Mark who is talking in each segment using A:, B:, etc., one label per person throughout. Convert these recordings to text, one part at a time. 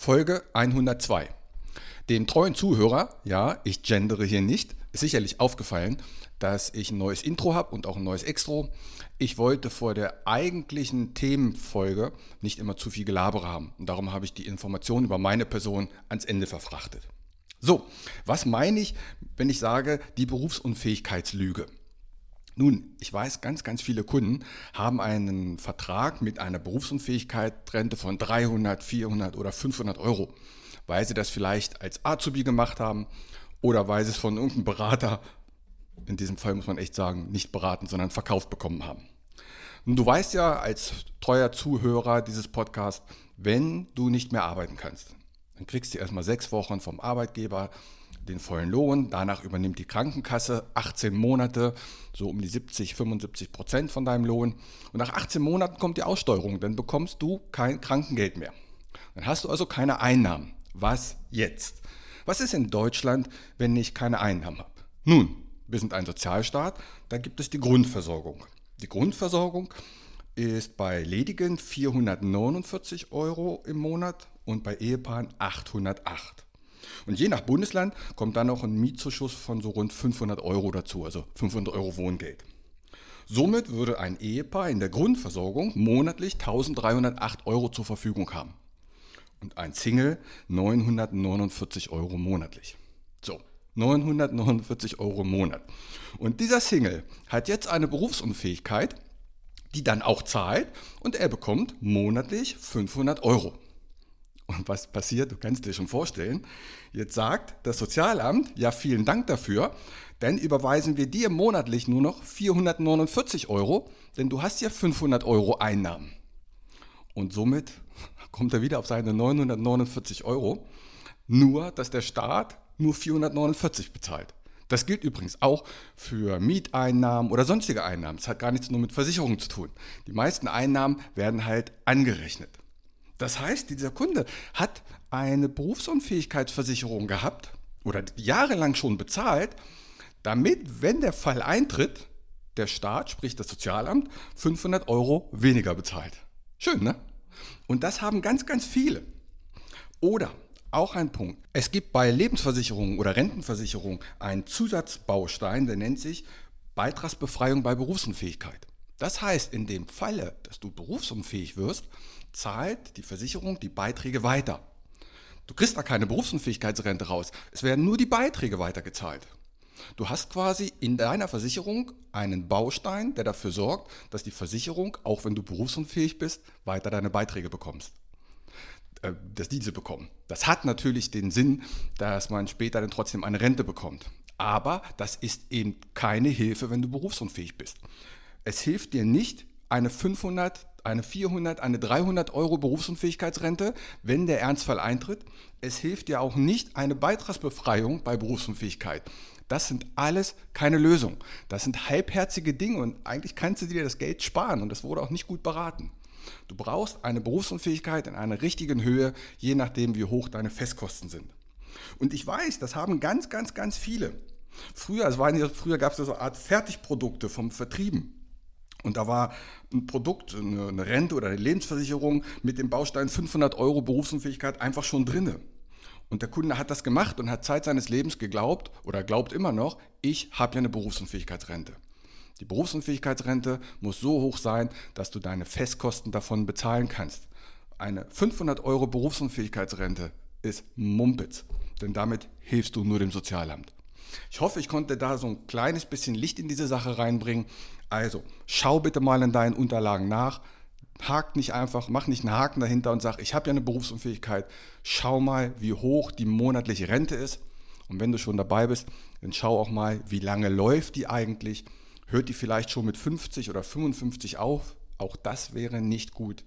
A: Folge 102. Dem treuen Zuhörer, ja, ich gendere hier nicht, ist sicherlich aufgefallen, dass ich ein neues Intro habe und auch ein neues Extro. Ich wollte vor der eigentlichen Themenfolge nicht immer zu viel Gelabere haben und darum habe ich die Informationen über meine Person ans Ende verfrachtet. So, was meine ich, wenn ich sage, die Berufsunfähigkeitslüge? Nun, ich weiß, ganz, ganz viele Kunden haben einen Vertrag mit einer Berufsunfähigkeitsrente von 300, 400 oder 500 Euro, weil sie das vielleicht als Azubi gemacht haben oder weil sie es von irgendeinem Berater, in diesem Fall muss man echt sagen, nicht beraten, sondern verkauft bekommen haben. Und du weißt ja als treuer Zuhörer dieses Podcasts, wenn du nicht mehr arbeiten kannst, dann kriegst du erstmal sechs Wochen vom Arbeitgeber den vollen Lohn. Danach übernimmt die Krankenkasse 18 Monate, so um die 70, 75 Prozent von deinem Lohn. Und nach 18 Monaten kommt die Aussteuerung, dann bekommst du kein Krankengeld mehr. Dann hast du also keine Einnahmen. Was jetzt? Was ist in Deutschland, wenn ich keine Einnahmen habe? Nun, wir sind ein Sozialstaat, da gibt es die Grundversorgung. Die Grundversorgung ist bei Ledigen 449 Euro im Monat und bei Ehepaaren 808. Und je nach Bundesland kommt dann noch ein Mietzuschuss von so rund 500 Euro dazu, also 500 Euro Wohngeld. Somit würde ein Ehepaar in der Grundversorgung monatlich 1308 Euro zur Verfügung haben. Und ein Single 949 Euro monatlich. So, 949 Euro im Monat. Und dieser Single hat jetzt eine Berufsunfähigkeit, die dann auch zahlt und er bekommt monatlich 500 Euro. Und was passiert, du kannst dir schon vorstellen, jetzt sagt das Sozialamt, ja vielen Dank dafür, dann überweisen wir dir monatlich nur noch 449 Euro, denn du hast ja 500 Euro Einnahmen. Und somit kommt er wieder auf seine 949 Euro, nur dass der Staat nur 449 bezahlt. Das gilt übrigens auch für Mieteinnahmen oder sonstige Einnahmen. Das hat gar nichts nur mit Versicherungen zu tun. Die meisten Einnahmen werden halt angerechnet. Das heißt, dieser Kunde hat eine Berufsunfähigkeitsversicherung gehabt oder jahrelang schon bezahlt, damit, wenn der Fall eintritt, der Staat, sprich das Sozialamt, 500 Euro weniger bezahlt. Schön, ne? Und das haben ganz, ganz viele. Oder auch ein Punkt. Es gibt bei Lebensversicherungen oder Rentenversicherungen einen Zusatzbaustein, der nennt sich Beitragsbefreiung bei Berufsunfähigkeit. Das heißt, in dem Falle, dass du berufsunfähig wirst, zahlt die Versicherung die Beiträge weiter. Du kriegst da keine Berufsunfähigkeitsrente raus. Es werden nur die Beiträge weitergezahlt. Du hast quasi in deiner Versicherung einen Baustein, der dafür sorgt, dass die Versicherung, auch wenn du berufsunfähig bist, weiter deine Beiträge bekommst. Äh, dass diese bekommen. Das hat natürlich den Sinn, dass man später dann trotzdem eine Rente bekommt. Aber das ist eben keine Hilfe, wenn du berufsunfähig bist. Es hilft dir nicht, eine 500, eine 400, eine 300 Euro Berufsunfähigkeitsrente, wenn der Ernstfall eintritt. Es hilft dir auch nicht eine Beitragsbefreiung bei Berufsunfähigkeit. Das sind alles keine Lösung. Das sind halbherzige Dinge und eigentlich kannst du dir das Geld sparen und das wurde auch nicht gut beraten. Du brauchst eine Berufsunfähigkeit in einer richtigen Höhe, je nachdem, wie hoch deine Festkosten sind. Und ich weiß, das haben ganz, ganz, ganz viele. Früher, es waren ja, früher gab es ja so eine Art Fertigprodukte vom Vertrieben. Und da war ein Produkt, eine Rente oder eine Lebensversicherung mit dem Baustein 500 Euro Berufsunfähigkeit einfach schon drinne. Und der Kunde hat das gemacht und hat Zeit seines Lebens geglaubt oder glaubt immer noch, ich habe ja eine Berufsunfähigkeitsrente. Die Berufsunfähigkeitsrente muss so hoch sein, dass du deine Festkosten davon bezahlen kannst. Eine 500 Euro Berufsunfähigkeitsrente ist Mumpitz, denn damit hilfst du nur dem Sozialamt. Ich hoffe, ich konnte da so ein kleines bisschen Licht in diese Sache reinbringen. Also, schau bitte mal in deinen Unterlagen nach. Hakt nicht einfach, mach nicht einen Haken dahinter und sag, ich habe ja eine Berufsunfähigkeit. Schau mal, wie hoch die monatliche Rente ist. Und wenn du schon dabei bist, dann schau auch mal, wie lange läuft die eigentlich. Hört die vielleicht schon mit 50 oder 55 auf? Auch das wäre nicht gut.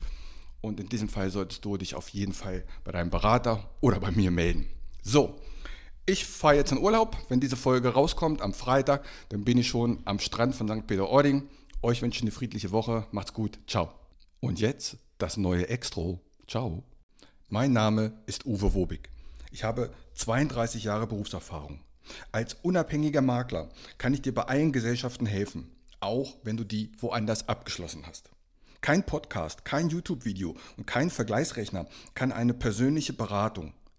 A: Und in diesem Fall solltest du dich auf jeden Fall bei deinem Berater oder bei mir melden. So, ich fahre jetzt in Urlaub. Wenn diese Folge rauskommt am Freitag, dann bin ich schon am Strand von St. Peter-Ording. Euch wünsche ich eine friedliche Woche. Macht's gut. Ciao. Und jetzt das neue Extro. Ciao. Mein Name ist Uwe Wobig. Ich habe 32 Jahre Berufserfahrung. Als unabhängiger Makler kann ich dir bei allen Gesellschaften helfen, auch wenn du die woanders abgeschlossen hast. Kein Podcast, kein YouTube-Video und kein Vergleichsrechner kann eine persönliche Beratung,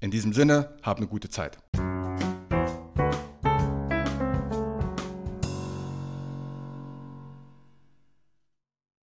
A: In diesem Sinne, habt eine gute Zeit.